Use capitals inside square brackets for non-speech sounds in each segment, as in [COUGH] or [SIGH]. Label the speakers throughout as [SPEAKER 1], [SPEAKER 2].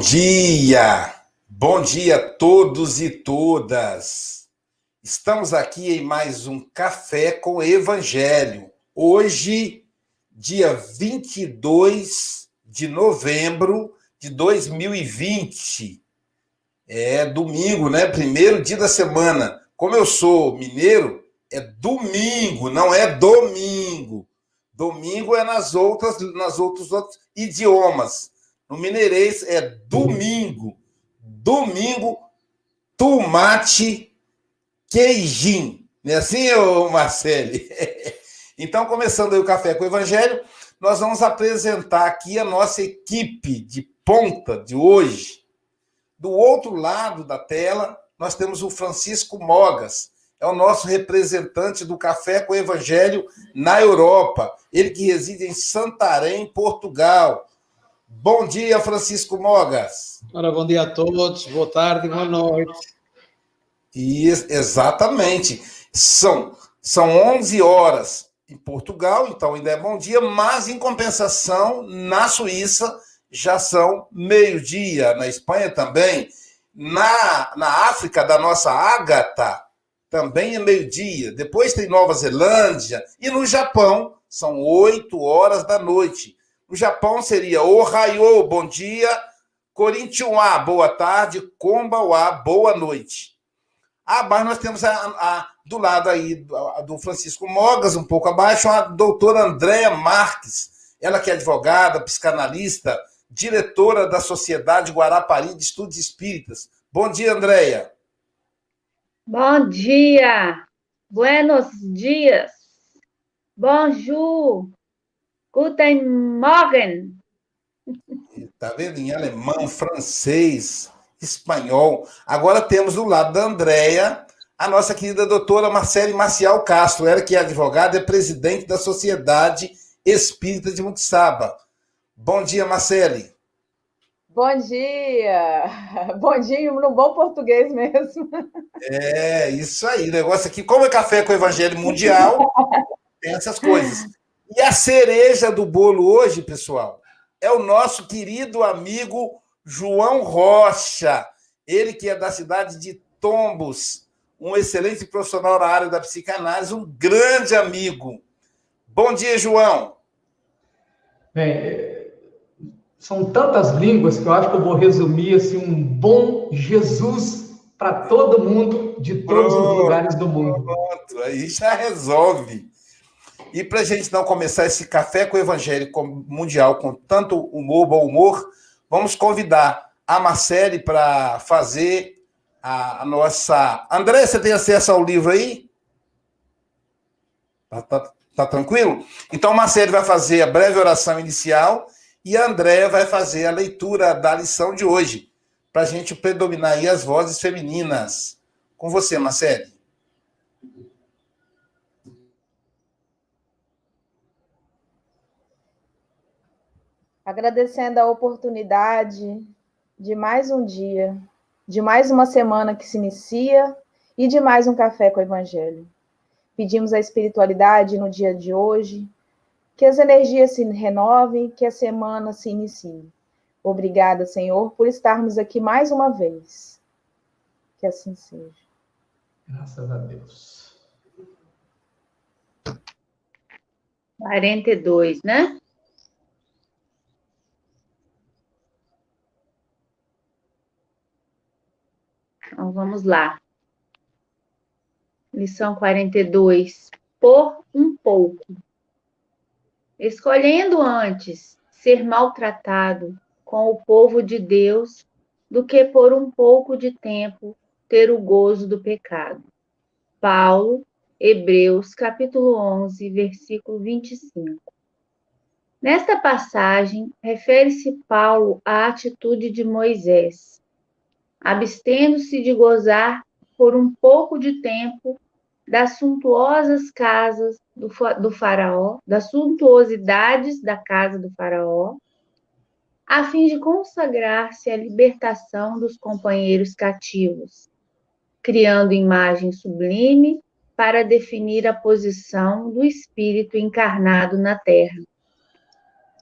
[SPEAKER 1] Dia! Bom dia a todos e todas! Estamos aqui em mais um Café com Evangelho. Hoje, dia 22 de novembro de 2020. É domingo, né? Primeiro dia da semana. Como eu sou mineiro, é domingo, não é domingo. Domingo é nas outras, nas outros, outros idiomas. No mineirês é domingo. Domingo, tomate, queijinho. Não é assim, ô? [LAUGHS] Então, começando aí o Café com o Evangelho, nós vamos apresentar aqui a nossa equipe de ponta de hoje. Do outro lado da tela, nós temos o Francisco Mogas, é o nosso representante do Café com o Evangelho na Europa. Ele que reside em Santarém, Portugal. Bom dia, Francisco Mogas.
[SPEAKER 2] Ora, bom dia a todos, boa tarde, boa noite.
[SPEAKER 1] E, exatamente. São, são 11 horas em Portugal, então ainda é bom dia, mas em compensação, na Suíça já são meio-dia, na Espanha também. Na, na África, da nossa Ágata, também é meio-dia. Depois tem Nova Zelândia. E no Japão, são 8 horas da noite. O Japão seria Ohio, bom dia, Corinthians, boa tarde, Kombawa, boa noite. Ah, mas nós temos a, a, do lado aí do, do Francisco Mogas, um pouco abaixo, a doutora Andréa Marques, ela que é advogada, psicanalista, diretora da Sociedade Guarapari de Estudos Espíritas. Bom dia, Andréia.
[SPEAKER 3] Bom dia, buenos dias, bonjour, Guten Morgen.
[SPEAKER 1] Tá vendo? Em alemão, francês, espanhol. Agora temos do lado da Andréia a nossa querida doutora Marcele Marcial Castro, ela que é advogada e presidente da Sociedade Espírita de Muxaba. Bom dia, Marcele.
[SPEAKER 4] Bom dia! [LAUGHS] Bom dia no bom português mesmo.
[SPEAKER 1] É, isso aí. Negócio aqui, como é café com o Evangelho Mundial, [LAUGHS] tem essas coisas. E a cereja do bolo hoje, pessoal, é o nosso querido amigo João Rocha. Ele que é da cidade de Tombos, um excelente profissional na área da psicanálise, um grande amigo. Bom dia, João.
[SPEAKER 5] Bem, são tantas línguas que eu acho que eu vou resumir assim um bom Jesus para todo mundo de todos pronto, os lugares do mundo.
[SPEAKER 1] Pronto, aí já resolve. E para a gente não começar esse café com o evangélico mundial com tanto humor, bom humor, vamos convidar a Marcele para fazer a, nossa. André, você tem acesso ao livro aí? Tá, tá, tá tranquilo? Então, Marcele vai fazer a breve oração inicial e a Andréa vai fazer a leitura da lição de hoje, para a gente predominar aí as vozes femininas. Com você, Marcele.
[SPEAKER 4] Agradecendo a oportunidade de mais um dia, de mais uma semana que se inicia e de mais um café com o Evangelho. Pedimos a espiritualidade no dia de hoje, que as energias se renovem, que a semana se inicie. Obrigada, Senhor, por estarmos aqui mais uma vez. Que assim seja.
[SPEAKER 5] Graças a Deus.
[SPEAKER 3] 42, né? Então, vamos lá. Lição 42. Por um pouco. Escolhendo antes ser maltratado com o povo de Deus do que por um pouco de tempo ter o gozo do pecado. Paulo, Hebreus, capítulo 11, versículo 25. Nesta passagem, refere-se Paulo à atitude de Moisés, abstendo-se de gozar por um pouco de tempo das suntuosas casas do, do faraó, das suntuosidades da casa do faraó, a fim de consagrar-se à libertação dos companheiros cativos, criando imagem sublime para definir a posição do espírito encarnado na terra.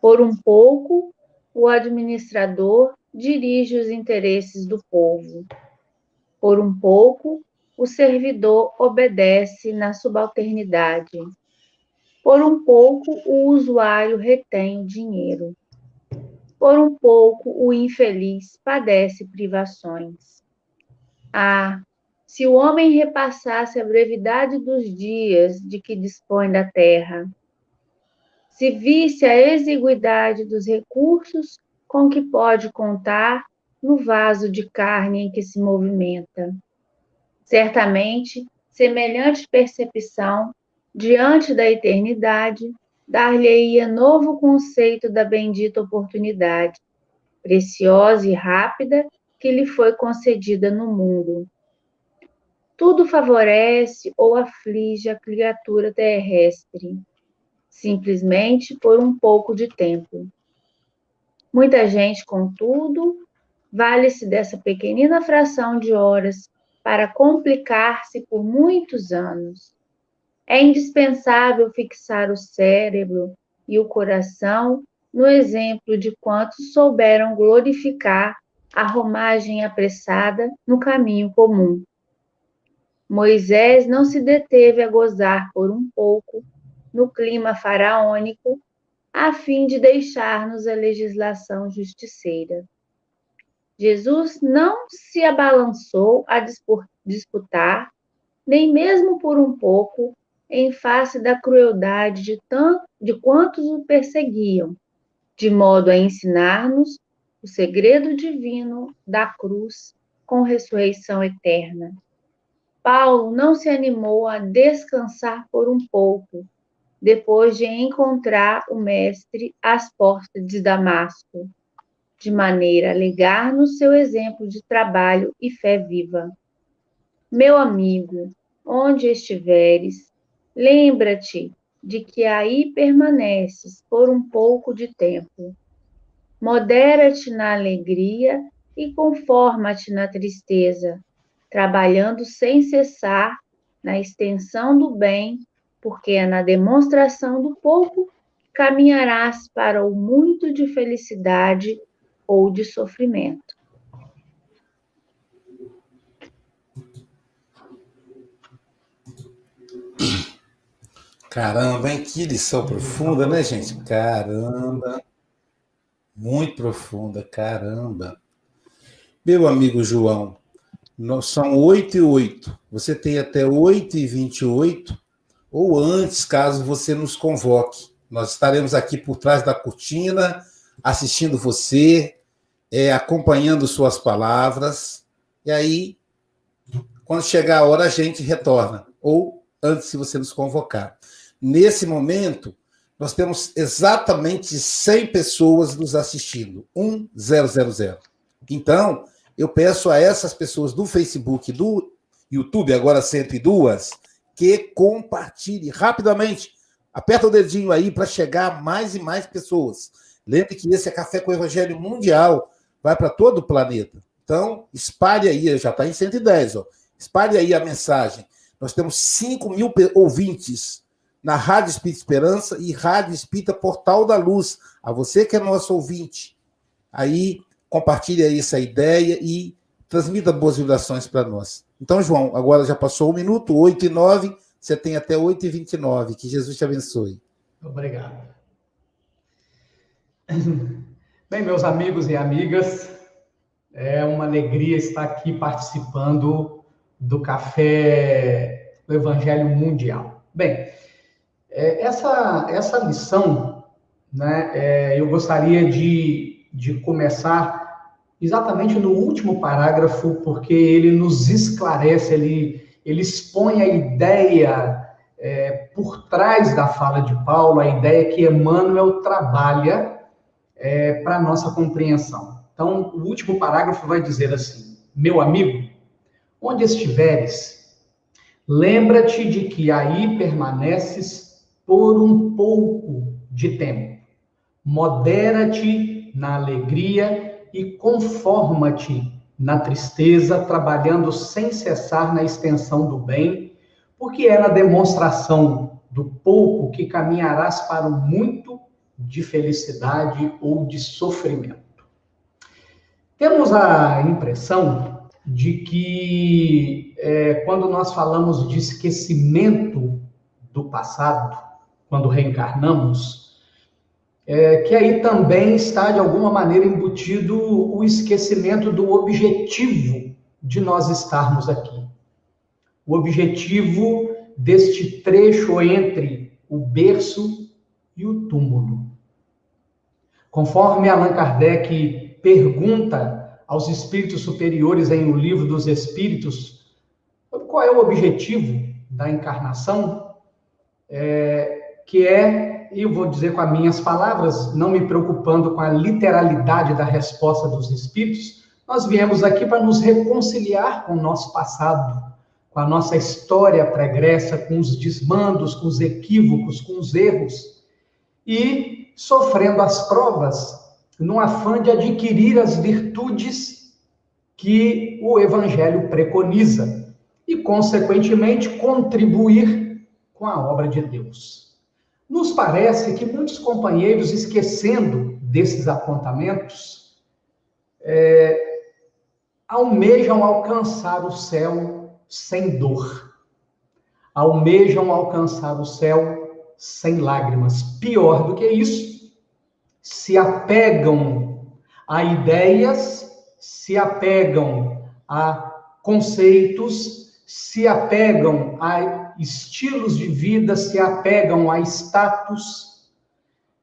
[SPEAKER 3] Por um pouco, o administrador dirige os interesses do povo. Por um pouco, o servidor obedece na subalternidade. Por um pouco, o usuário retém o dinheiro. Por um pouco, o infeliz padece privações. Ah, se o homem repassasse a brevidade dos dias de que dispõe da terra, se visse a exiguidade dos recursos com que pode contar no vaso de carne em que se movimenta. Certamente, semelhante percepção, diante da eternidade, dar-lhe-ia novo conceito da bendita oportunidade, preciosa e rápida, que lhe foi concedida no mundo. Tudo favorece ou aflige a criatura terrestre, simplesmente por um pouco de tempo. Muita gente, contudo, vale-se dessa pequenina fração de horas para complicar-se por muitos anos. É indispensável fixar o cérebro e o coração no exemplo de quantos souberam glorificar a romagem apressada no caminho comum. Moisés não se deteve a gozar por um pouco no clima faraônico, a fim de deixar-nos a legislação justiceira. Jesus não se abalançou a disputar, nem mesmo por um pouco, em face da crueldade de, tanto, de quantos o perseguiam, de modo a ensinar-nos o segredo divino da cruz com ressurreição eterna. Paulo não se animou a descansar por um pouco, depois de encontrar o Mestre às portas de Damasco, de maneira a legar-nos seu exemplo de trabalho e fé viva. Meu amigo, onde estiveres, lembra-te de que aí permaneces por um pouco de tempo. Modera-te na alegria e conforma-te na tristeza, trabalhando sem cessar na extensão do bem, porque é na demonstração do pouco caminharás para o muito de felicidade ou de sofrimento.
[SPEAKER 1] Caramba, hein? Que lição profunda, né, gente? Caramba. Muito profunda, caramba. Meu amigo João, são 8 e 8. Você tem até 8 e 28, ou antes, caso você nos convoque. Nós estaremos aqui por trás da cortina, assistindo você, é, acompanhando suas palavras, e aí, quando chegar a hora, a gente retorna, ou antes, se você nos convocar. Nesse momento, nós temos exatamente 100 pessoas nos assistindo, 1000. Então, eu peço a essas pessoas do Facebook, do YouTube, agora 102, que compartilhe rapidamente. Aperta o dedinho aí para chegar a mais e mais pessoas. Lembre que esse é Café com Evangelho Mundial vai para todo o planeta. Então, espalhe aí, já está em 110, ó. espalhe aí a mensagem. Nós temos 5 mil ouvintes na Rádio Espírita Esperança e Rádio Espírita Portal da Luz. A você que é nosso ouvinte, aí compartilhe aí essa ideia e transmita boas vibrações para nós. Então, João, agora já passou um minuto, 8 e 9, você tem até 8 e 29. Que Jesus te abençoe.
[SPEAKER 5] Obrigado. Bem, meus amigos e amigas, é uma alegria estar aqui participando do Café do Evangelho Mundial. Bem, é, essa, essa lição, né, é, eu gostaria de, de começar exatamente no último parágrafo, porque ele nos esclarece, ele, ele expõe a ideia é, por trás da fala de Paulo, a ideia que Emmanuel trabalha é, para nossa compreensão. Então, o último parágrafo vai dizer assim: Meu amigo, onde estiveres, lembra-te de que aí permaneces por um pouco de tempo. Modera-te na alegria e conforma-te na tristeza, trabalhando sem cessar na extensão do bem, porque é na demonstração do pouco que caminharás para o muito de felicidade ou de sofrimento. Temos a impressão de que é, quando nós falamos de esquecimento do passado, quando reencarnamos, é, que aí também está de alguma maneira embutido o esquecimento do objetivo de nós estarmos aqui. O objetivo deste trecho entre o berço e o túmulo. Conforme Allan Kardec pergunta aos espíritos superiores em O Livro dos Espíritos, qual é o objetivo da encarnação, é, que é, eu vou dizer com as minhas palavras, não me preocupando com a literalidade da resposta dos espíritos, nós viemos aqui para nos reconciliar com o nosso passado, com a nossa história pregressa, com os desmandos, com os equívocos, com os erros, e sofrendo as provas no afã de adquirir as virtudes que o Evangelho preconiza e, consequentemente, contribuir com a obra de Deus. Nos parece que muitos companheiros, esquecendo desses apontamentos, é, almejam alcançar o céu sem dor, almejam alcançar o céu sem lágrimas. Pior do que isso, se apegam a ideias, se apegam a conceitos, se apegam a estilos de vida, se apegam a status,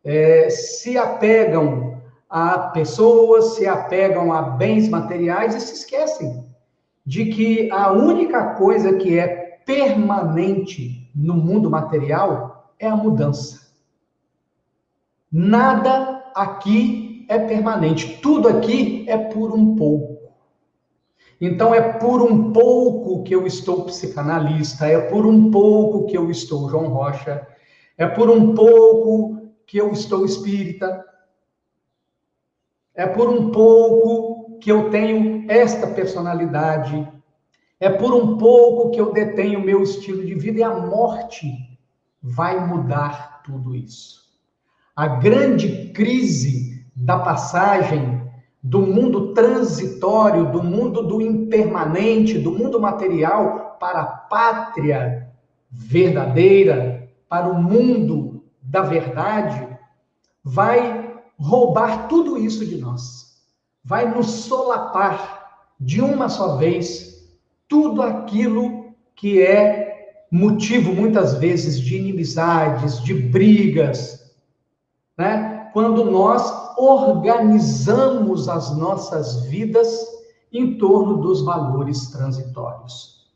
[SPEAKER 5] é, se apegam a pessoas, se apegam a bens materiais e se esquecem de que a única coisa que é permanente no mundo material é a mudança. Nada aqui é permanente, tudo aqui é por um pouco. Então é por um pouco que eu estou psicanalista, é por um pouco que eu estou João Rocha, é por um pouco que eu estou espírita, é por um pouco que eu tenho esta personalidade, é por um pouco que eu detenho meu estilo de vida e a morte vai mudar tudo isso. A grande crise da passagem do mundo transitório, do mundo do impermanente, do mundo material para a pátria verdadeira, para o mundo da verdade, vai roubar tudo isso de nós. Vai nos solapar de uma só vez tudo aquilo que é motivo muitas vezes de inimizades, de brigas, né? Quando nós organizamos as nossas vidas em torno dos valores transitórios.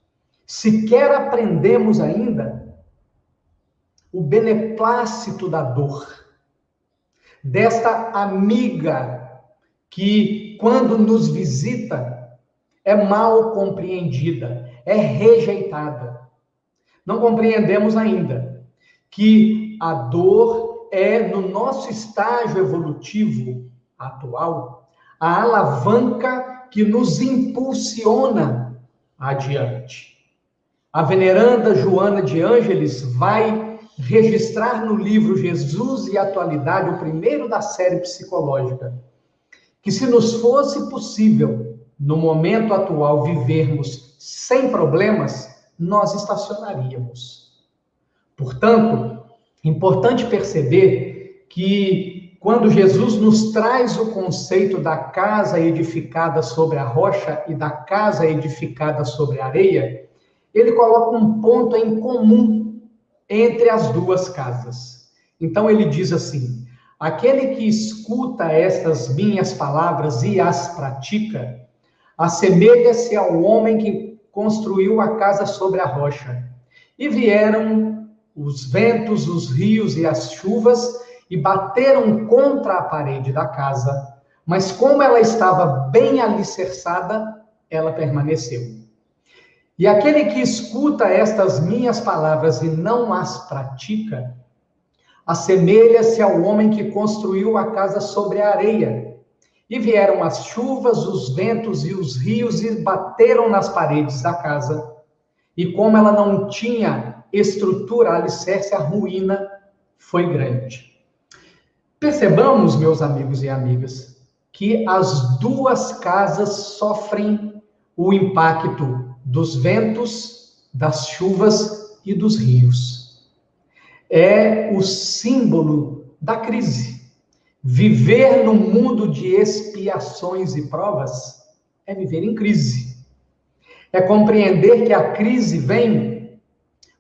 [SPEAKER 5] Sequer aprendemos ainda o beneplácito da dor, desta amiga que, quando nos visita, é mal compreendida, é rejeitada. Não compreendemos ainda que a dor é, no nosso estágio evolutivo atual, a alavanca que nos impulsiona adiante. A veneranda Joana de Ângeles vai registrar no livro Jesus e Atualidade, o primeiro da série psicológica, que se nos fosse possível, no momento atual, vivermos sem problemas, nós estacionaríamos. Portanto, Importante perceber que quando Jesus nos traz o conceito da casa edificada sobre a rocha e da casa edificada sobre a areia, ele coloca um ponto em comum entre as duas casas. Então ele diz assim: aquele que escuta estas minhas palavras e as pratica, assemelha-se ao homem que construiu a casa sobre a rocha. E vieram os ventos, os rios e as chuvas e bateram contra a parede da casa, mas como ela estava bem alicerçada, ela permaneceu. E aquele que escuta estas minhas palavras e não as pratica, assemelha-se ao homem que construiu a casa sobre a areia. E vieram as chuvas, os ventos e os rios e bateram nas paredes da casa. E como ela não tinha estrutura, alicerce, a ruína foi grande. Percebamos, meus amigos e amigas, que as duas casas sofrem o impacto dos ventos, das chuvas e dos rios. É o símbolo da crise. Viver no mundo de expiações e provas é viver em crise. É compreender que a crise vem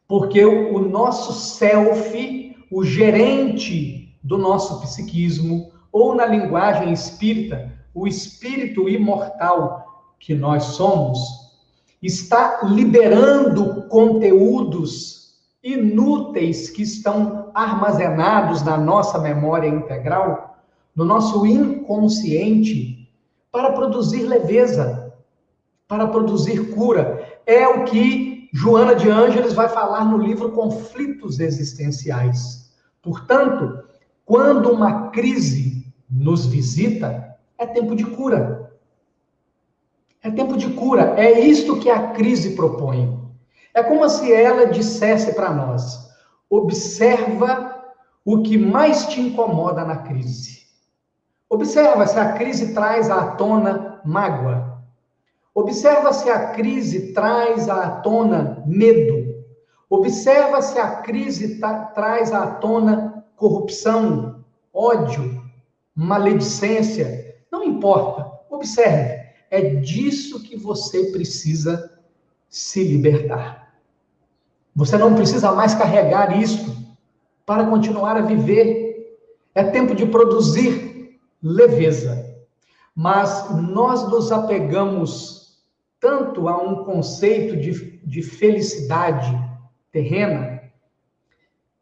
[SPEAKER 5] porque o nosso self, o gerente do nosso psiquismo, ou na linguagem espírita, o espírito imortal que nós somos, está liberando conteúdos inúteis que estão armazenados na nossa memória integral, no nosso inconsciente, para produzir leveza, para produzir cura. É o que Joana de Ângeles vai falar no livro Conflitos Existenciais. Portanto, quando uma crise nos visita, é tempo de cura. É tempo de cura. É isto que a crise propõe. É como se ela dissesse para nós: observa o que mais te incomoda na crise. Observa se a crise traz à tona mágoa. Observa se a crise traz à tona medo. Observa se a crise traz à tona corrupção, ódio, maledicência. Não importa. Observe. É disso que você precisa se libertar. Você não precisa mais carregar isso para continuar a viver. É tempo de produzir leveza. Mas nós nos apegamos tanto a um conceito de, de felicidade terrena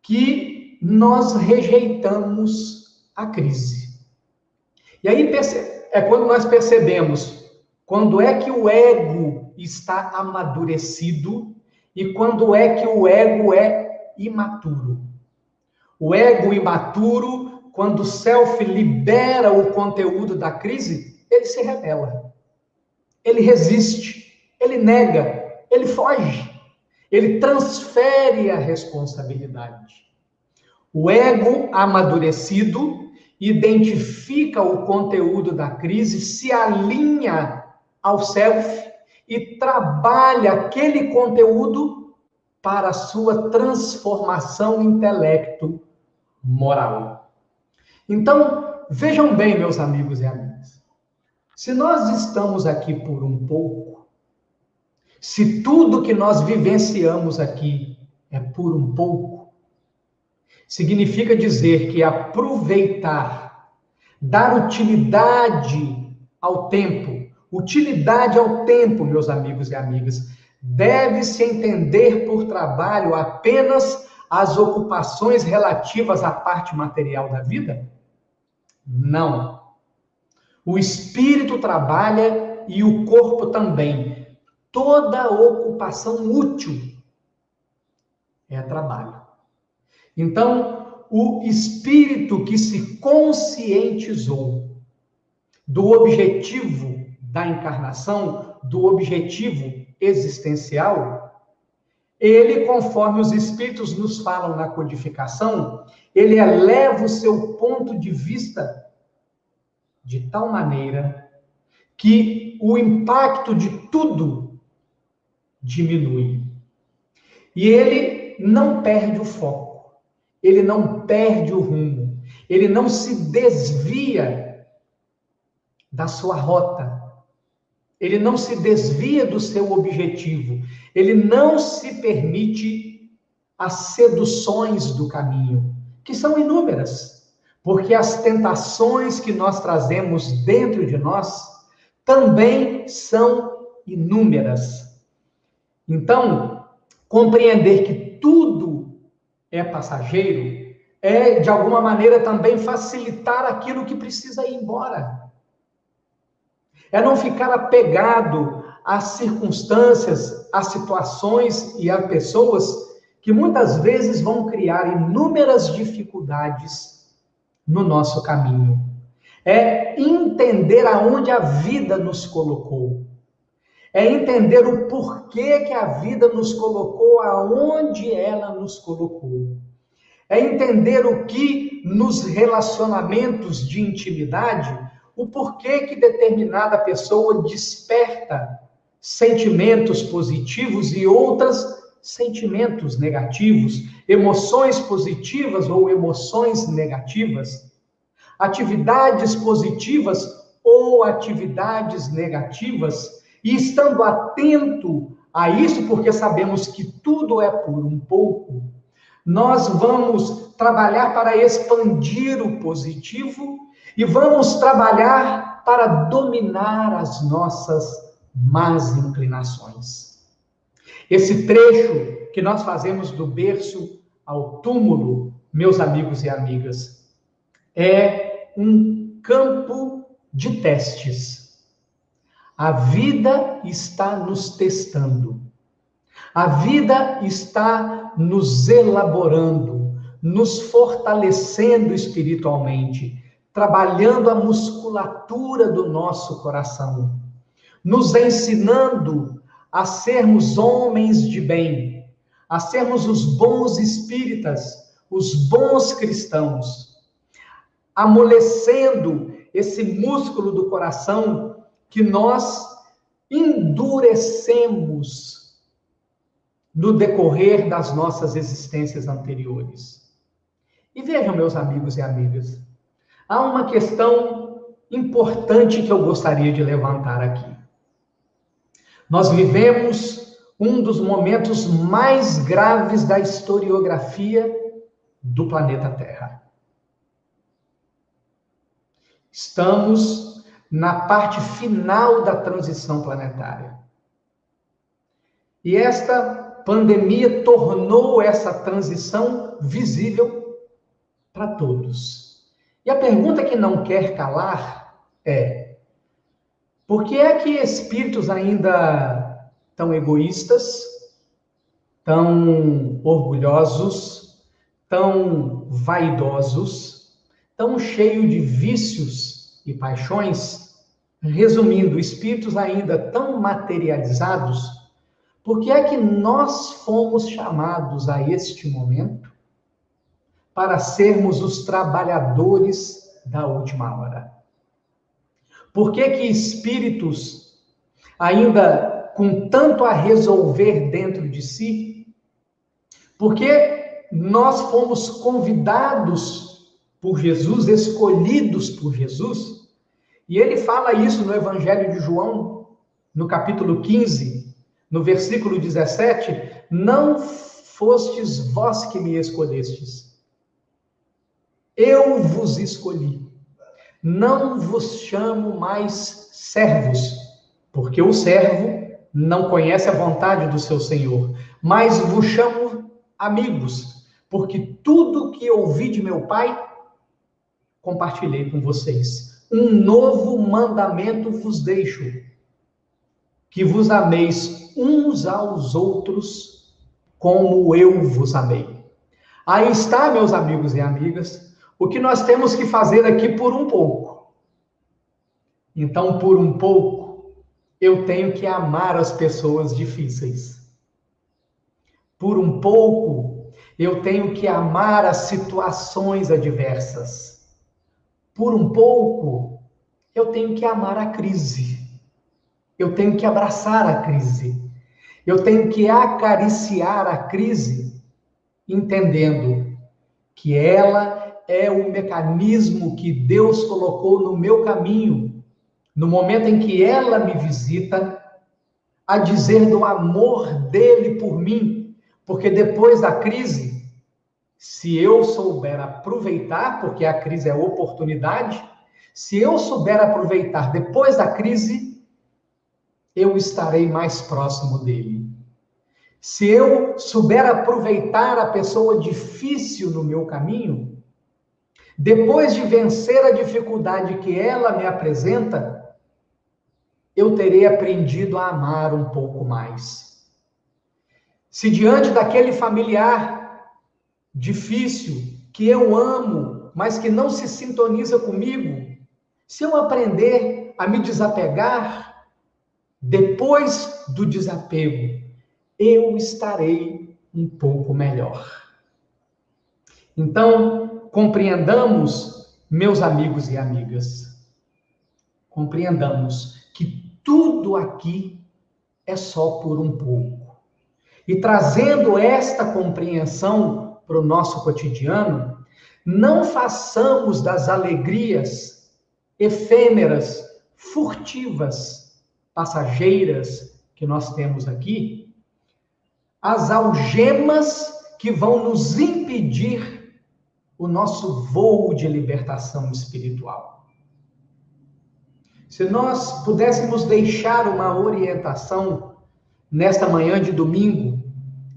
[SPEAKER 5] que nós rejeitamos a crise. E aí é quando nós percebemos quando é que o ego está amadurecido e quando é que o ego é imaturo. O ego imaturo, quando o self libera o conteúdo da crise, ele se rebela. Ele resiste, ele nega, ele foge. Ele transfere a responsabilidade. O ego amadurecido identifica o conteúdo da crise, se alinha ao self e trabalha aquele conteúdo para a sua transformação intelecto moral. Então, vejam bem, meus amigos e amigas. Se nós estamos aqui por um pouco, se tudo que nós vivenciamos aqui é por um pouco, significa dizer que aproveitar, dar utilidade ao tempo, utilidade ao tempo, meus amigos e amigas, deve-se entender por trabalho apenas as ocupações relativas à parte material da vida? Não. O espírito trabalha e o corpo também. Toda ocupação útil é trabalho. Então, o espírito que se conscientizou do objetivo da encarnação, do objetivo existencial, ele, conforme os espíritos nos falam na codificação, ele eleva o seu ponto de vista de tal maneira que o impacto de tudo diminui. E ele não perde o foco, ele não perde o rumo, ele não se desvia da sua rota, ele não se desvia do seu objetivo, ele não se permite as seduções do caminho, que são inúmeras, porque as tentações que nós trazemos dentro de nós também são inúmeras. Então, compreender que tudo é passageiro é, de alguma maneira, também facilitar aquilo que precisa ir embora. É não ficar apegado às circunstâncias, às situações e a pessoas que muitas vezes vão criar inúmeras dificuldades no nosso caminho. É entender aonde a vida nos colocou. É entender o porquê que a vida nos colocou aonde ela nos colocou. É entender o que nos relacionamentos de intimidade o porquê que determinada pessoa desperta sentimentos positivos e outras sentimentos negativos, emoções positivas ou emoções negativas, atividades positivas ou atividades negativas, e estando atento a isso, porque sabemos que tudo é por um pouco, nós vamos trabalhar para expandir o positivo e vamos trabalhar para dominar as nossas más inclinações. Esse trecho que nós fazemos do berço ao túmulo, meus amigos e amigas, é um campo de testes. A vida está nos testando. A vida está nos elaborando, nos fortalecendo espiritualmente, trabalhando a musculatura do nosso coração, nos ensinando a sermos homens de bem, a sermos os bons espíritas, os bons cristãos, amolecendo esse músculo do coração que nós endurecemos no decorrer das nossas existências anteriores. E vejam, meus amigos e amigas, há uma questão importante que eu gostaria de levantar aqui. Nós vivemos um dos momentos mais graves da historiografia do planeta Terra. Estamos na parte final da transição planetária. E esta pandemia tornou essa transição visível para todos. E a pergunta que não quer calar é: por que é que espíritos ainda tão egoístas, tão orgulhosos, tão vaidosos, tão cheio de vícios e paixões, resumindo, espíritos ainda tão materializados, por que é que nós fomos chamados a este momento para sermos os trabalhadores da última hora? Por que que espíritos ainda com tanto a resolver dentro de si? Porque nós fomos convidados por Jesus, escolhidos por Jesus. E ele fala isso no Evangelho de João, no capítulo 15, no versículo 17: Não fostes vós que me escolhestes, eu vos escolhi. Não vos chamo mais servos, porque o servo não conhece a vontade do seu senhor, mas vos chamo amigos, porque tudo que ouvi de meu Pai compartilhei com vocês. Um novo mandamento vos deixo: que vos ameis uns aos outros como eu vos amei. Aí está, meus amigos e amigas, o que nós temos que fazer aqui por um pouco. Então, por um pouco, eu tenho que amar as pessoas difíceis. Por um pouco, eu tenho que amar as situações adversas por um pouco, eu tenho que amar a crise. Eu tenho que abraçar a crise. Eu tenho que acariciar a crise, entendendo que ela é o mecanismo que Deus colocou no meu caminho, no momento em que ela me visita, a dizer do amor dele por mim, porque depois da crise, se eu souber aproveitar, porque a crise é oportunidade, se eu souber aproveitar depois da crise, eu estarei mais próximo dele. Se eu souber aproveitar a pessoa difícil no meu caminho, depois de vencer a dificuldade que ela me apresenta, eu terei aprendido a amar um pouco mais. Se diante daquele familiar difícil, que eu amo, mas que não se sintoniza comigo, se eu aprender a me desapegar, depois do desapego, eu estarei um pouco melhor. Então, compreendamos, meus amigos e amigas, compreendamos que tudo aqui é só por um pouco. E trazendo esta compreensão para o nosso cotidiano, não façamos das alegrias efêmeras, furtivas, passageiras que nós temos aqui, as algemas que vão nos impedir o nosso voo de libertação espiritual. Se nós pudéssemos deixar uma orientação nesta manhã de domingo,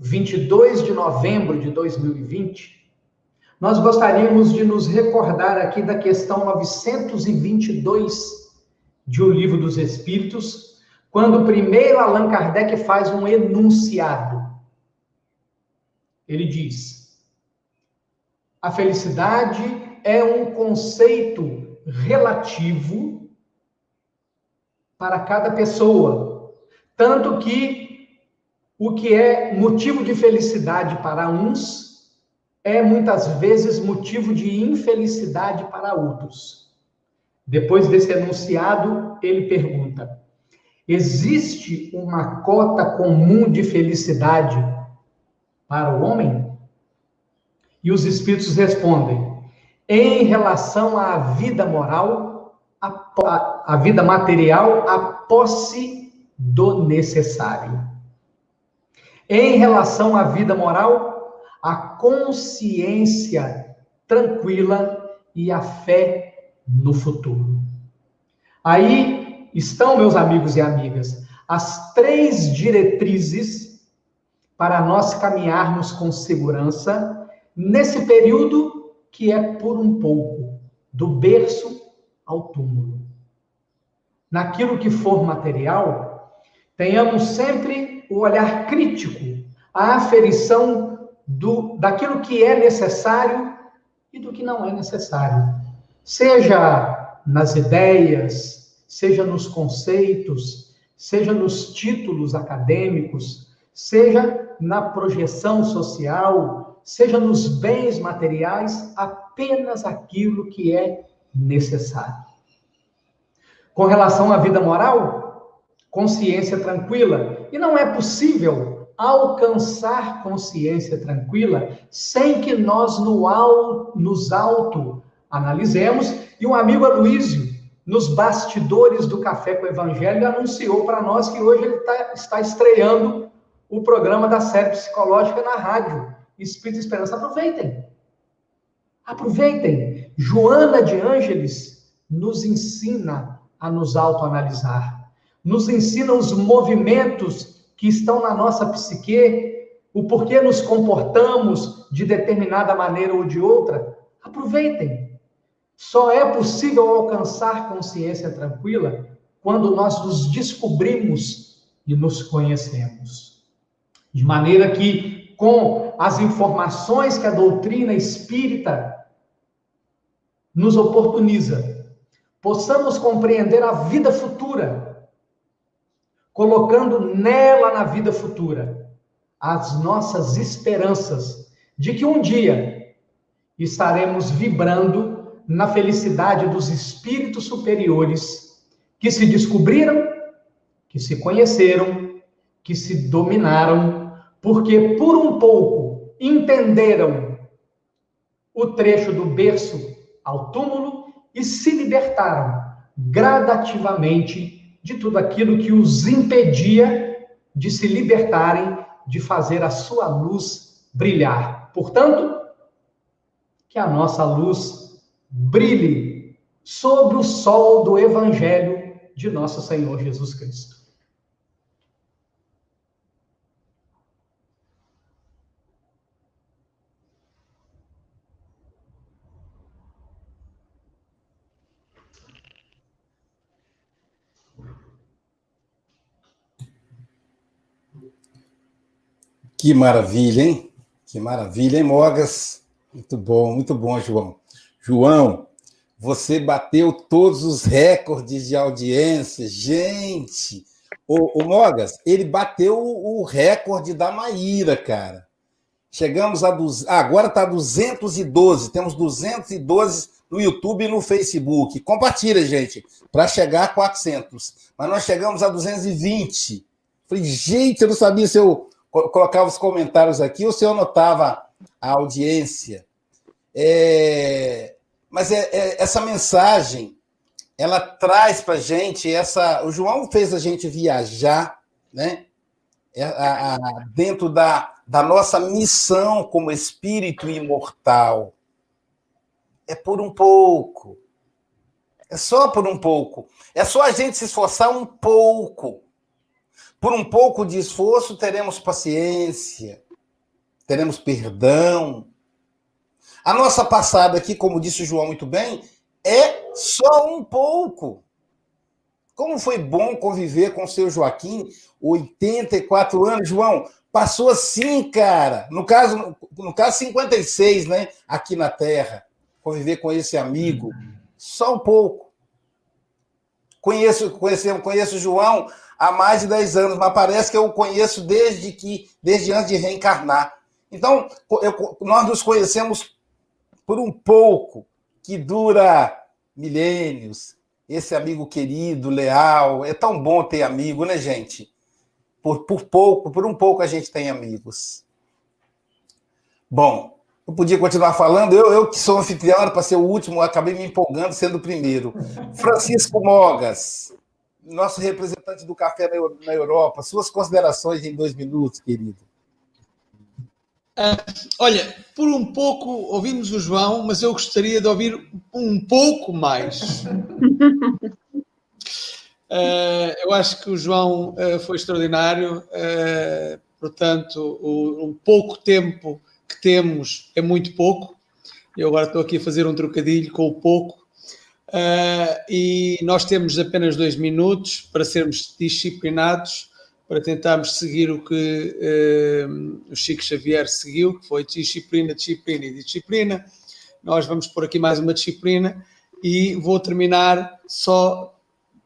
[SPEAKER 5] 22 de novembro de 2020, nós gostaríamos de nos recordar aqui da questão 922 de O Livro dos Espíritos, quando primeiro Allan Kardec faz um enunciado. Ele diz: a felicidade é um conceito relativo para cada pessoa, tanto que o que é motivo de felicidade para uns é muitas vezes motivo de infelicidade para outros. Depois desse enunciado, ele pergunta: existe uma cota comum de felicidade para o homem? E os espíritos respondem: em relação à vida moral, a, a, vida material, a posse do necessário. Em relação à vida moral, a consciência tranquila e a fé no futuro. Aí estão, meus amigos e amigas, as três diretrizes para nós caminharmos com segurança nesse período que é por um pouco, do berço ao túmulo. Naquilo que for material, tenhamos sempre o olhar crítico, a aferição do, daquilo que é necessário e do que não é necessário. Seja nas ideias, seja nos conceitos, seja nos títulos acadêmicos, seja na projeção social, seja nos bens materiais, apenas aquilo que é necessário. Com relação à vida moral, consciência tranquila. E não é possível alcançar consciência tranquila sem que nós no al, nos auto-analisemos. E um amigo Aloísio, nos bastidores do Café com o Evangelho, anunciou para nós que hoje ele tá, está estreando o programa da série psicológica na rádio. Espírito e Esperança, aproveitem. Aproveitem. Joana de Ângeles nos ensina a nos autoanalisar. Nos ensina os movimentos que estão na nossa psique, o porquê nos comportamos de determinada maneira ou de outra, aproveitem. Só é possível alcançar consciência tranquila quando nós nos descobrimos e nos conhecemos. De maneira que, com as informações que a doutrina espírita nos oportuniza, possamos compreender a vida futura colocando nela na vida futura as nossas esperanças de que um dia estaremos vibrando na felicidade dos espíritos superiores que se descobriram, que se conheceram, que se dominaram, porque por um pouco entenderam o trecho do berço ao túmulo e se libertaram gradativamente de tudo aquilo que os impedia de se libertarem de fazer a sua luz brilhar. Portanto, que a nossa luz brilhe sobre o sol do evangelho de nosso Senhor Jesus Cristo.
[SPEAKER 1] Que maravilha, hein? Que maravilha, hein, Mogas? Muito bom, muito bom, João. João, você bateu todos os recordes de audiência. Gente, o, o Mogas, ele bateu o, recorde da Maíra, cara. Chegamos a. Duz... Ah, agora está 212, temos 212 no YouTube e no Facebook. Compartilha, gente, para chegar a 400. Mas nós chegamos a 220. Falei, gente, eu não sabia se eu colocava os comentários aqui ou se eu anotava a audiência. É... Mas é, é, essa mensagem, ela traz para gente essa. O João fez a gente viajar, né? É, a, a, dentro da, da nossa missão como espírito imortal. É por um pouco. É só por um pouco. É só a gente se esforçar um pouco. Por um pouco de esforço, teremos paciência, teremos perdão. A nossa passada aqui, como disse o João muito bem, é só um pouco. Como foi bom conviver com o seu Joaquim, 84 anos, João. Passou assim, cara. No caso, no caso 56, né? Aqui na Terra. Conviver com esse amigo. Só um pouco. Conheço, conheço, conheço o João há mais de 10 anos, mas parece que eu o conheço desde que, desde antes de reencarnar. Então, eu, nós nos conhecemos por um pouco, que dura milênios, esse amigo querido, leal. É tão bom ter amigo, né, gente? Por, por pouco, por um pouco a gente tem amigos. Bom, eu podia continuar falando, eu, eu que sou anfitrião, para ser o último, acabei me empolgando sendo o primeiro. Francisco Mogas, nosso representante do café na Europa, suas considerações em dois minutos, querido.
[SPEAKER 2] Uh, olha, por um pouco ouvimos o João, mas eu gostaria de ouvir um pouco mais. Uh, [LAUGHS] eu acho que o João uh, foi extraordinário, portanto, o, um pouco tempo que temos é muito pouco. Eu agora estou aqui a fazer um trocadilho com o pouco. E nós temos apenas dois minutos para sermos disciplinados para tentarmos seguir o que uh, o Chico Xavier seguiu, que foi disciplina, disciplina e disciplina. Nós vamos pôr aqui mais uma disciplina e vou terminar só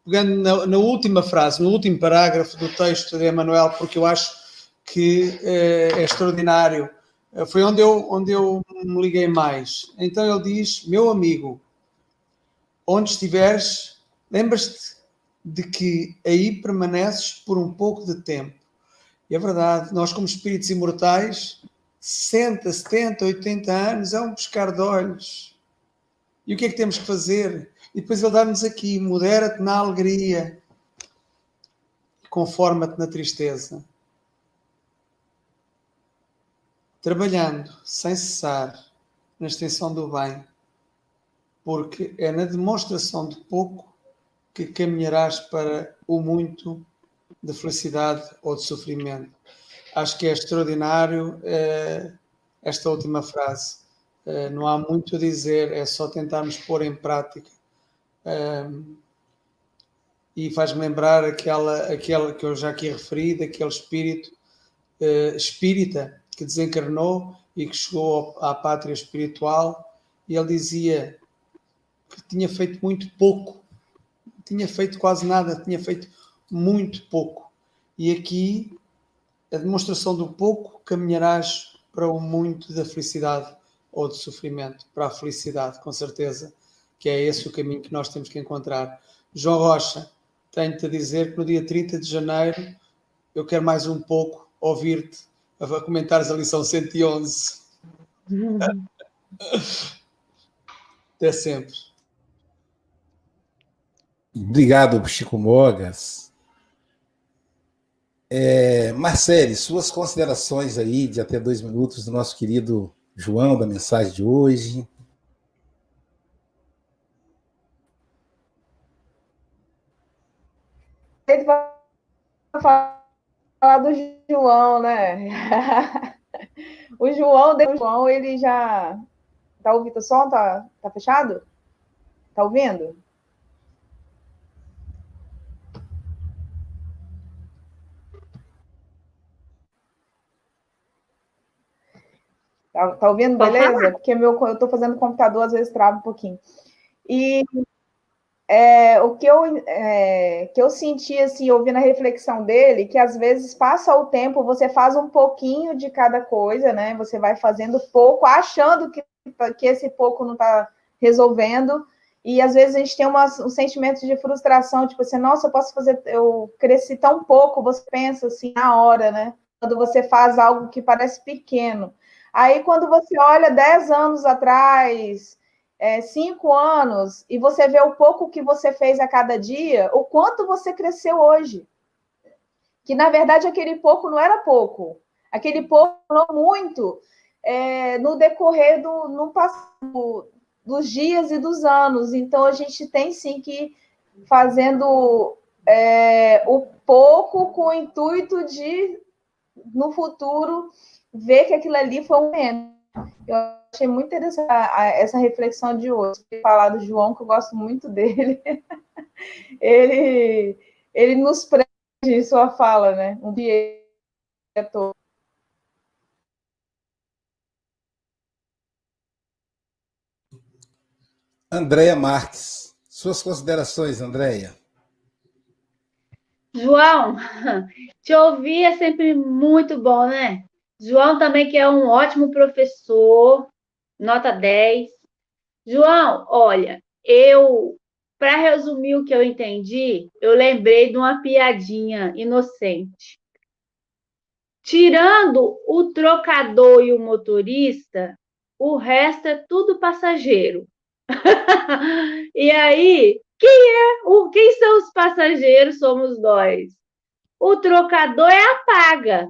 [SPEAKER 2] pegando na, na última frase, no último parágrafo do texto de Emanuel, porque eu acho que uh, é extraordinário. Uh, foi onde eu, onde eu me liguei mais. Então ele diz: Meu amigo, onde estiveres, lembras-te de que aí permaneces por um pouco de tempo. E é verdade, nós, como espíritos imortais, 60, 70, 80 anos é um pescar de olhos. E o que é que temos que fazer? E depois ele dá-nos aqui: modera-te na alegria, conforma-te na tristeza. Trabalhando sem cessar na extensão do bem, porque é na demonstração de pouco que caminharás para o muito de felicidade ou de sofrimento. Acho que é extraordinário eh, esta última frase. Eh, não há muito a dizer, é só tentarmos pôr em prática. Eh, e faz-me lembrar aquela, aquela que eu já aqui referi, daquele espírito espírita que desencarnou e que chegou à pátria espiritual, e ele dizia que tinha feito muito pouco tinha feito quase nada, tinha feito muito pouco. E aqui, a demonstração do pouco, caminharás para o muito da felicidade ou do sofrimento, para a felicidade, com certeza, que é esse o caminho que nós temos que encontrar. João Rocha, tenho-te a dizer que no dia 30 de janeiro eu quero mais um pouco ouvir-te a comentares a lição 111. Até sempre.
[SPEAKER 1] Obrigado, Chico Mogas. É, Marcele, suas considerações aí de até dois minutos do nosso querido João, da mensagem de hoje.
[SPEAKER 4] falar do João, né? [LAUGHS] o João, o João, ele já. Tá ouvindo o som? Tá, tá fechado? Tá ouvindo? Tá, tá ouvindo? Beleza? Porque meu, eu estou fazendo computador, às vezes trava um pouquinho. E é, o que eu, é, que eu senti, assim, ouvindo a reflexão dele, que às vezes passa o tempo, você faz um pouquinho de cada coisa, né? Você vai fazendo pouco, achando que, que esse pouco não está resolvendo. E às vezes a gente tem uma, um sentimento de frustração, tipo assim, nossa, eu posso fazer, eu cresci tão pouco, você pensa assim na hora, né? Quando você faz algo que parece pequeno. Aí quando você olha 10 anos atrás, é, cinco anos, e você vê o pouco que você fez a cada dia, o quanto você cresceu hoje. Que na verdade aquele pouco não era pouco, aquele pouco não muito é, no decorrer do no passado, dos dias e dos anos. Então a gente tem sim que fazendo é, o pouco com o intuito de no futuro ver que aquilo ali foi um momento. Eu achei muito interessante essa reflexão de hoje, falar do João, que eu gosto muito dele. [LAUGHS] ele, ele nos prende em sua fala, né? Um diretor.
[SPEAKER 1] Andréia Marques. Suas considerações, Andréia.
[SPEAKER 3] João, [LAUGHS] te ouvir é sempre muito bom, né? João também, que é um ótimo professor, nota 10. João, olha, eu, para resumir o que eu entendi, eu lembrei de uma piadinha inocente. Tirando o trocador e o motorista, o resto é tudo passageiro. [LAUGHS] e aí, quem é? O, quem são os passageiros? Somos nós. O trocador é a paga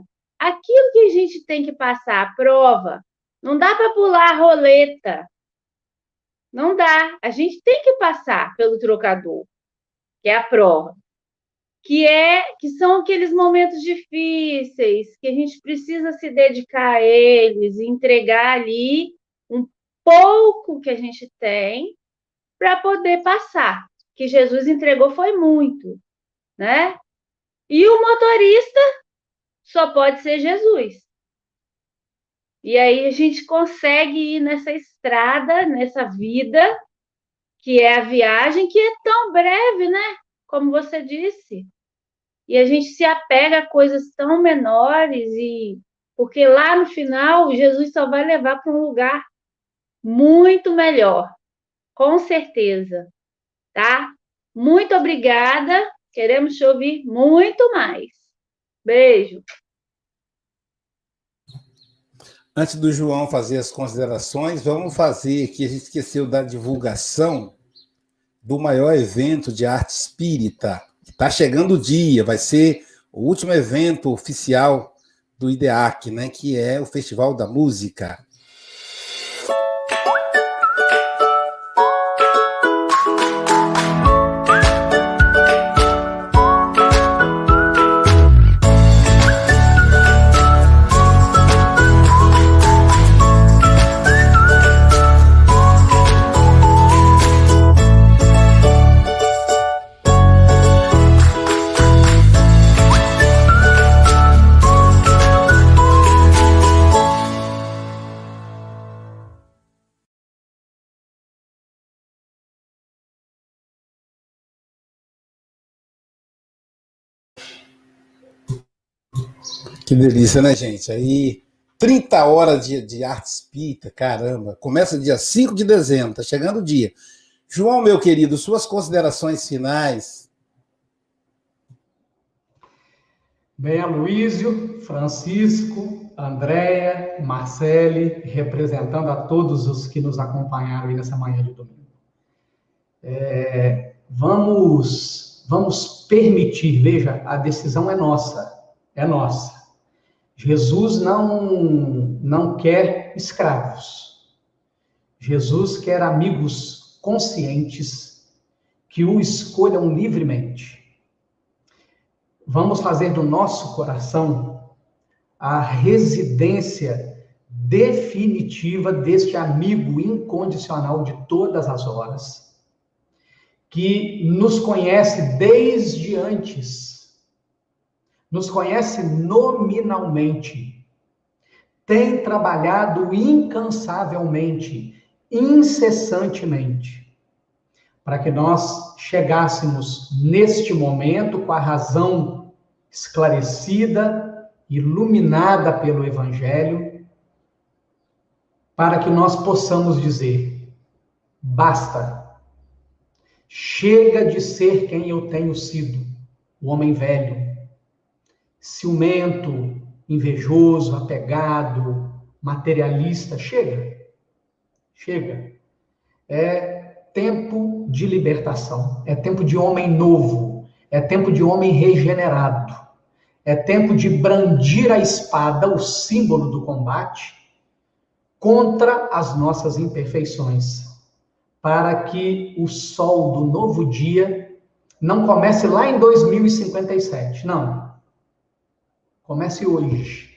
[SPEAKER 3] aquilo que a gente tem que passar a prova, não dá para pular a roleta. Não dá. A gente tem que passar pelo trocador, que é a prova. Que é que são aqueles momentos difíceis que a gente precisa se dedicar a eles, entregar ali um pouco que a gente tem para poder passar. Que Jesus entregou foi muito, né? E o motorista só pode ser Jesus. E aí a gente consegue ir nessa estrada, nessa vida, que é a viagem, que é tão breve, né? Como você disse. E a gente se apega a coisas tão menores e porque lá no final Jesus só vai levar para um lugar muito melhor, com certeza, tá? Muito obrigada. Queremos te ouvir muito mais. Beijo.
[SPEAKER 1] Antes do João fazer as considerações, vamos fazer aqui, a gente esqueceu da divulgação do maior evento de arte espírita. Está chegando o dia, vai ser o último evento oficial do IDEAC, né, que é o Festival da Música. Que delícia, né, gente? Aí, 30 horas de, de arte espírita, caramba. Começa dia 5 de dezembro, tá chegando o dia. João, meu querido, suas considerações finais.
[SPEAKER 5] Bem, Aloísio, Francisco, Andréia, Marcele, representando a todos os que nos acompanharam aí nessa manhã de domingo. É, vamos, vamos permitir, veja, a decisão é nossa, é nossa. Jesus não, não quer escravos. Jesus quer amigos conscientes que o escolham livremente. Vamos fazer do nosso coração a residência definitiva deste amigo incondicional de todas as horas, que nos conhece desde antes nos conhece nominalmente, tem trabalhado incansavelmente, incessantemente, para que nós chegássemos neste momento com a razão esclarecida, iluminada pelo Evangelho, para que nós possamos dizer: Basta. Chega de ser quem eu tenho sido, o homem velho, ciumento, invejoso, apegado, materialista. Chega. Chega. É tempo de libertação, é tempo de homem novo, é tempo de homem regenerado, é tempo de brandir a espada, o símbolo do combate, contra as nossas imperfeições, para que o sol do novo dia não comece lá em 2057, não. Comece hoje,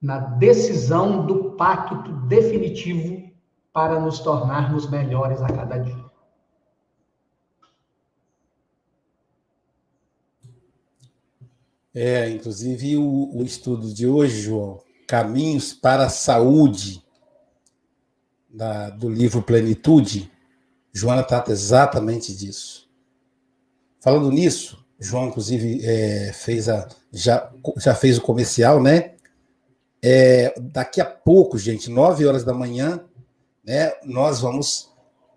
[SPEAKER 5] na decisão do pacto definitivo para nos tornarmos melhores a cada dia.
[SPEAKER 1] É, inclusive o, o estudo de hoje, João, Caminhos para a Saúde, da, do livro Plenitude, Joana trata exatamente disso. Falando nisso, João, inclusive, é, fez a, já, já fez o comercial, né? É, daqui a pouco, gente, nove horas da manhã, né, nós vamos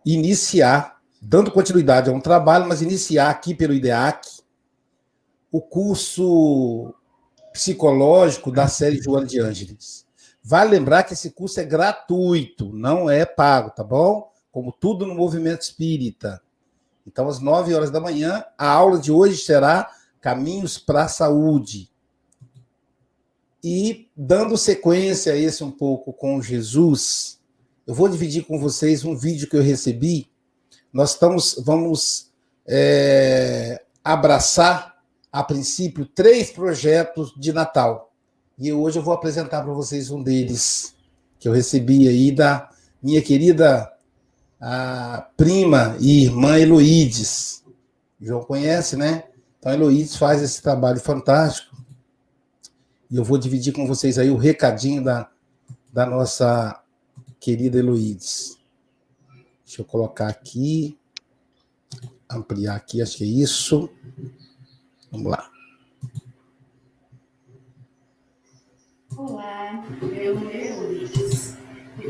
[SPEAKER 1] iniciar, dando continuidade a um trabalho, mas iniciar aqui pelo IDEAC o curso psicológico da série Joana de Ângeles. Vale lembrar que esse curso é gratuito, não é pago, tá bom? Como tudo no movimento espírita. Então, às 9 horas da manhã, a aula de hoje será Caminhos para a Saúde. E dando sequência a esse um pouco com Jesus, eu vou dividir com vocês um vídeo que eu recebi. Nós estamos, vamos é, abraçar, a princípio, três projetos de Natal. E hoje eu vou apresentar para vocês um deles, que eu recebi aí da minha querida a prima e irmã Heloídes. O João conhece, né? Então, a Heloídes faz esse trabalho fantástico. E eu vou dividir com vocês aí o recadinho da, da nossa querida Heloídes. Deixa eu colocar aqui, ampliar aqui, acho que é isso. Vamos lá.
[SPEAKER 6] Olá, meu nome é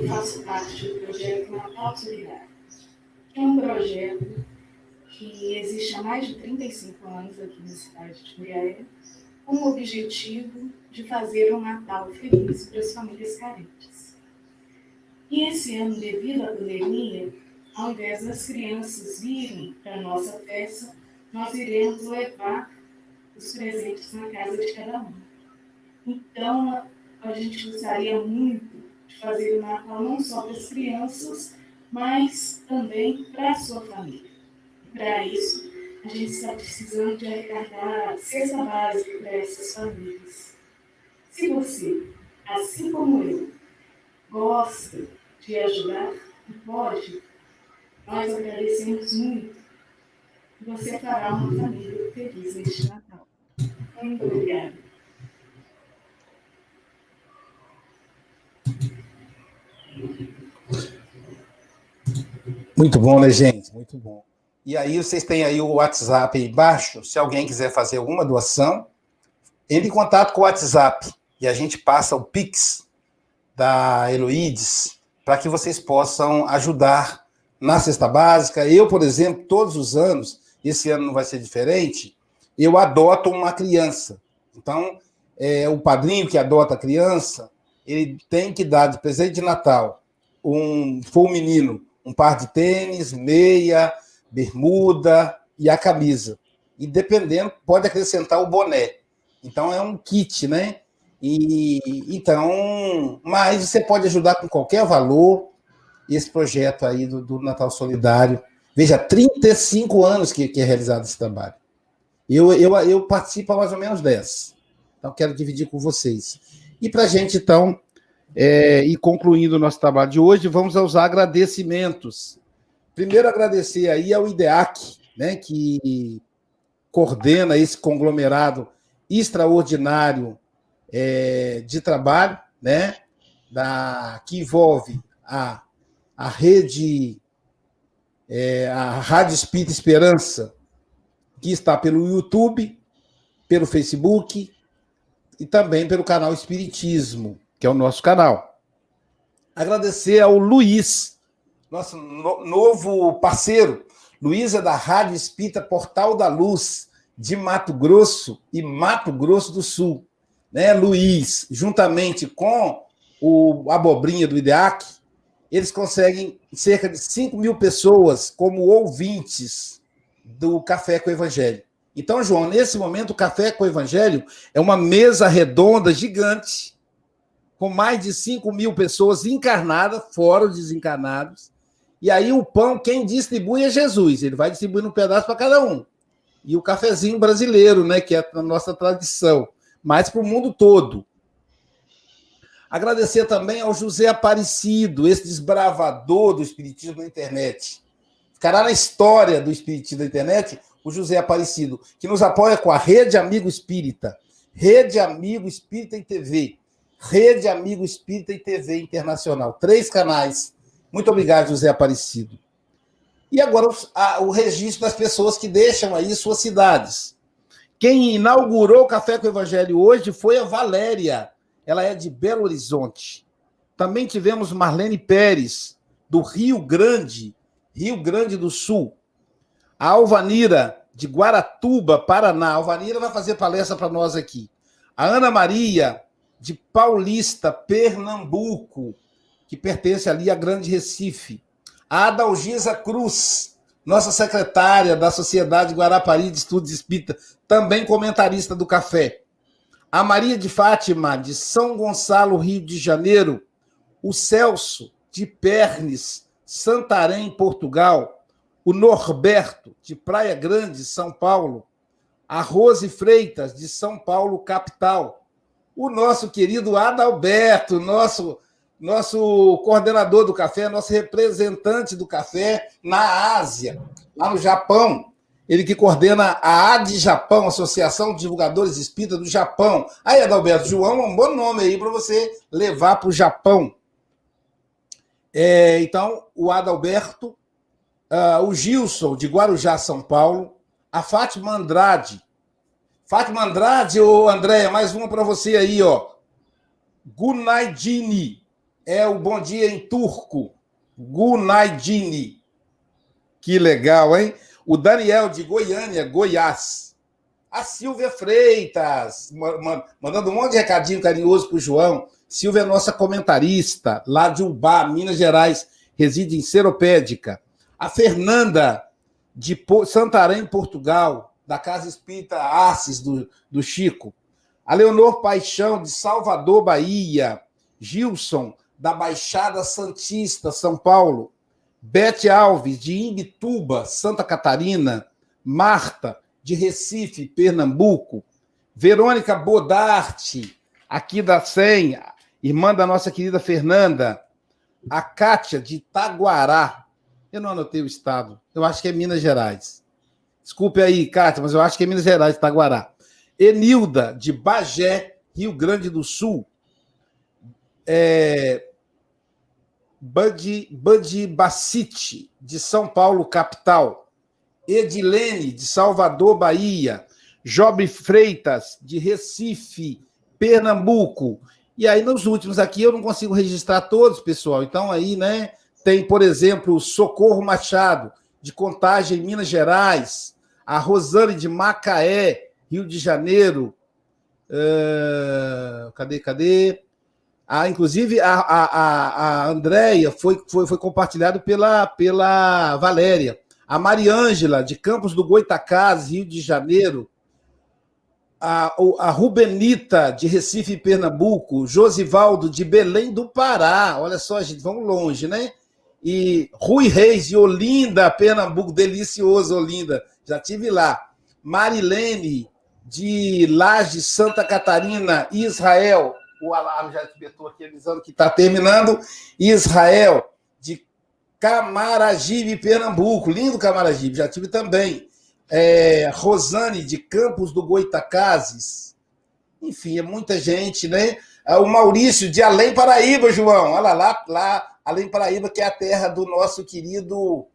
[SPEAKER 6] e faço parte do projeto Natal Solidário. É um projeto que existe há mais de 35 anos aqui na cidade de Muriaé, com o objetivo de fazer um Natal feliz para as famílias carentes. E esse ano, devido à pandemia, ao invés das crianças virem para a nossa festa, nós iremos levar os presentes na casa de cada um. Então, a gente gostaria muito fazer o Natal não só para as crianças, mas também para a sua família. Para isso, a gente está precisando de arrecadar cesta básica para essas famílias. Se você, assim como eu, gosta de ajudar e pode, nós agradecemos muito. Você fará uma família feliz neste Natal. Muito obrigada.
[SPEAKER 1] Muito bom, né, gente? Muito bom. E aí, vocês têm aí o WhatsApp aí embaixo. Se alguém quiser fazer alguma doação, entre em contato com o WhatsApp e a gente passa o Pix da Heloides para que vocês possam ajudar na cesta básica. Eu, por exemplo, todos os anos, esse ano não vai ser diferente, eu adoto uma criança. Então, é, o padrinho que adota a criança, ele tem que dar de presente de Natal, um, for um menino, um par de tênis, meia, bermuda e a camisa. E dependendo, pode acrescentar o boné. Então é um kit, né? E então, mas você pode ajudar com qualquer valor esse projeto aí do, do Natal Solidário. Veja, 35 anos que, que é realizado esse trabalho. Eu, eu, eu participo há mais ou menos 10. Então, quero dividir com vocês. E para a gente, então, é, ir concluindo o nosso trabalho de hoje, vamos aos agradecimentos. Primeiro, agradecer aí ao IDEAC, né, que coordena esse conglomerado extraordinário é, de trabalho, né? Da, que envolve a, a rede, é, a Rádio Espírita Esperança, que está pelo YouTube, pelo Facebook e também pelo canal Espiritismo, que é o nosso canal. Agradecer ao Luiz, nosso no, novo parceiro, Luísa da Rádio Espírita Portal da Luz, de Mato Grosso e Mato Grosso do Sul. Né, Luiz, juntamente com o Abobrinha do IDEAC, eles conseguem cerca de 5 mil pessoas como ouvintes do Café com o Evangelho. Então, João, nesse momento, o Café com o Evangelho é uma mesa redonda gigante, com mais de 5 mil pessoas encarnadas, fora os desencarnados. E aí o pão, quem distribui é Jesus. Ele vai distribuindo um pedaço para cada um. E o cafezinho brasileiro, né, que é a nossa tradição, mas para o mundo todo. Agradecer também ao José Aparecido, esse desbravador do Espiritismo na internet. Ficará na história do Espiritismo na internet o José Aparecido, que nos apoia com a Rede Amigo Espírita, Rede Amigo Espírita em TV, Rede Amigo Espírita em TV Internacional. Três canais. Muito obrigado, José Aparecido. E agora o registro das pessoas que deixam aí suas cidades. Quem inaugurou o Café com o Evangelho hoje foi a Valéria. Ela é de Belo Horizonte. Também tivemos Marlene Pérez, do Rio Grande, Rio Grande do Sul. A Alvanira, de Guaratuba, Paraná. Alvanira vai fazer palestra para nós aqui. A Ana Maria, de Paulista, Pernambuco, que pertence ali a Grande Recife. A Adalgisa Cruz, nossa secretária da Sociedade Guarapari de Estudos Espírita, também comentarista do café. A Maria de Fátima, de São Gonçalo, Rio de Janeiro. O Celso, de Pernes, Santarém, Portugal o Norberto, de Praia Grande, São Paulo, a Rose Freitas, de São Paulo, capital, o nosso querido Adalberto, nosso, nosso coordenador do café, nosso representante do café na Ásia, lá no Japão, ele que coordena a AD Japão, Associação de Divulgadores Espíritas do Japão. Aí, Adalberto, João é um bom nome aí para você levar para o Japão. É, então, o Adalberto uh, o Gilson, de Guarujá, São Paulo, a Fátima Andrade. Fátima Andrade, ô Andréia, mais uma para você aí, ó. Gunaydini, é o bom dia em turco. Gunaydini. Que legal, hein? O Daniel, de Goiânia, Goiás. A Silvia Freitas, mandando um monte de recadinho carinhoso para o João. Silvia é nossa comentarista, lá de Ubá, Minas Gerais, reside em Seropédica a Fernanda de Santarém, Portugal, da Casa Espírita Assis do, do Chico, a Leonor Paixão, de Salvador, Bahia, Gilson, da Baixada Santista, São Paulo, Bete Alves, de Imbituba, Santa Catarina, Marta, de Recife, Pernambuco, Verônica Bodarte, aqui da SEM, irmã da nossa querida Fernanda, a Kátia, de Taguará, eu não anotei o estado. Eu acho que é Minas Gerais. Desculpe aí, Cátia, mas eu acho que é Minas Gerais, Itaguará. Enilda, de Bagé, Rio Grande do Sul. É... Bud, Bud Bacite, de São Paulo, capital. Edilene, de Salvador, Bahia. Jobre Freitas, de Recife, Pernambuco. E aí, nos últimos aqui, eu não consigo registrar todos, pessoal. Então, aí, né? Tem, por exemplo, o Socorro Machado, de Contagem, Minas Gerais. A Rosane de Macaé, Rio de Janeiro. Uh, cadê, cadê? Ah, inclusive, a, a, a Andréia foi, foi, foi compartilhado pela, pela Valéria. A Mariângela, de Campos do Goitacás, Rio de Janeiro. A, a Rubenita, de Recife, Pernambuco. Josivaldo, de Belém do Pará. Olha só, gente, vamos longe, né? E Rui Reis de Olinda, Pernambuco, delicioso Olinda, já tive lá. Marilene de Laje, Santa Catarina, Israel, o alarme já espetou aqui avisando que está terminando. Israel de Camaragibe, Pernambuco, lindo Camaragibe, já tive também. É, Rosane de Campos do Goitacazes, enfim, é muita gente, né? É o Maurício de Além Paraíba, João, olha lá, lá Além Paraíba, que é a terra do nosso querido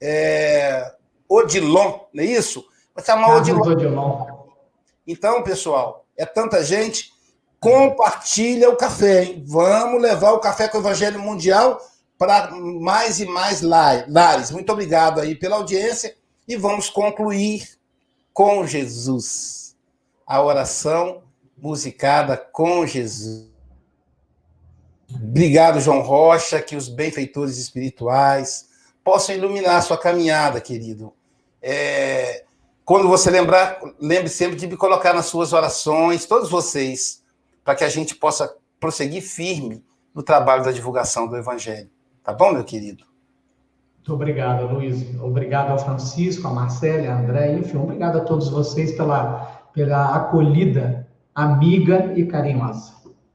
[SPEAKER 1] é, Odilon, não é isso? Vai chamar Odilon. Odilon. Então, pessoal, é tanta gente. Compartilha o café, hein? Vamos levar o café com o Evangelho Mundial para mais e mais lares. Muito obrigado aí pela audiência e vamos concluir com Jesus. A oração musicada com Jesus. Obrigado, João Rocha, que os benfeitores espirituais possam iluminar a sua caminhada, querido. É, quando você lembrar, lembre sempre de me colocar nas suas orações, todos vocês, para que a gente possa prosseguir firme no trabalho da divulgação do Evangelho. Tá bom, meu querido?
[SPEAKER 7] Muito obrigado, Luiz. Obrigado ao Francisco, a Marcela, a André, enfim, obrigado a todos vocês pela, pela acolhida amiga e carinhosa.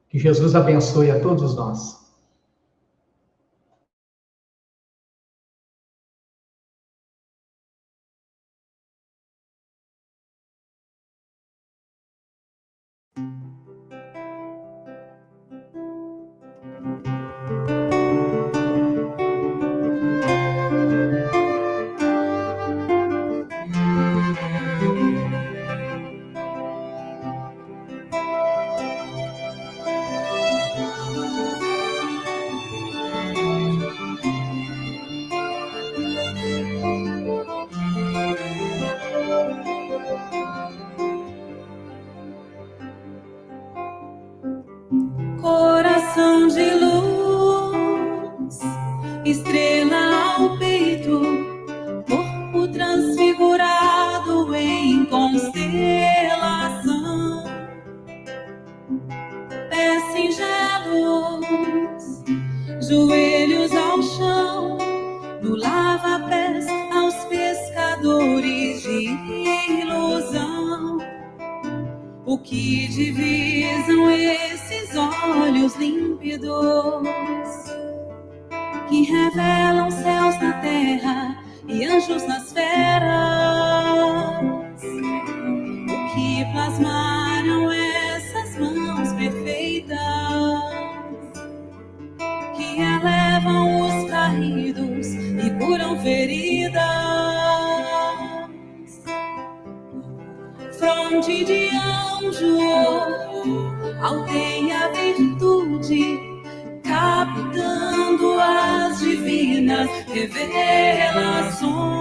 [SPEAKER 7] Que Jesus abençoe a todos nós. feridas. Fronte de anjo, aldeia virtude, captando as divinas revelações.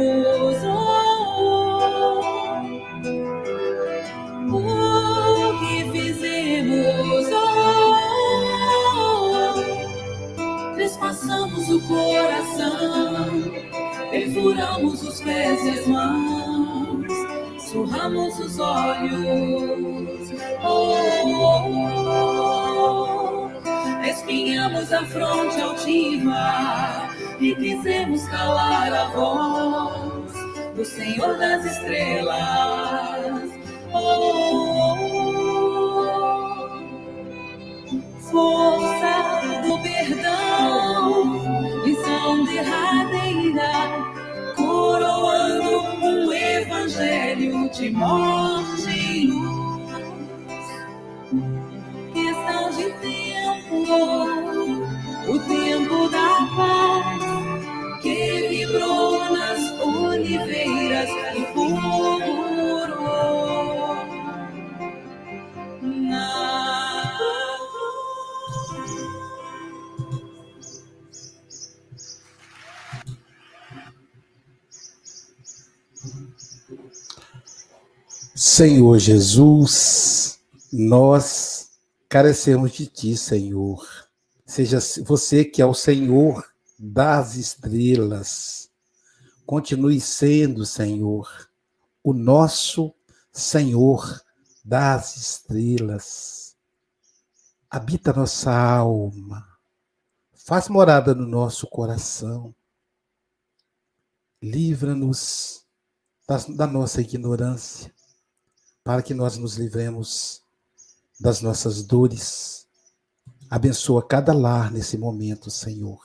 [SPEAKER 7] Oh, oh, o que fizemos? Oh, o coração, perfuramos os pés mãos, surramos os olhos. Oh, oh espinhamos a fronte altiva e quisemos calar a voz do
[SPEAKER 1] Senhor
[SPEAKER 7] das estrelas. Oh, oh, oh. Força do perdão, lição derradeira, coroando um evangelho de morte.
[SPEAKER 1] Jesus, nós carecemos de Ti, Senhor. Seja você que é o Senhor das estrelas. Continue sendo, Senhor, o nosso Senhor das estrelas. Habita nossa alma. Faz morada no nosso coração. Livra-nos da nossa ignorância, para que nós nos livremos das nossas dores. Abençoa cada lar nesse momento, Senhor.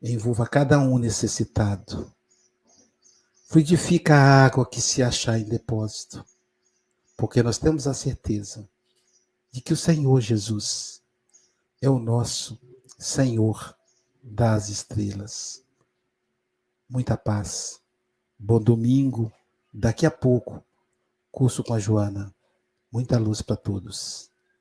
[SPEAKER 1] Envolva cada um necessitado. Fluidifica a água que se achar em depósito, porque nós temos a certeza de que o Senhor Jesus é o nosso Senhor das estrelas. Muita paz. Bom domingo. Daqui a pouco, curso com a Joana. Muita luz para todos.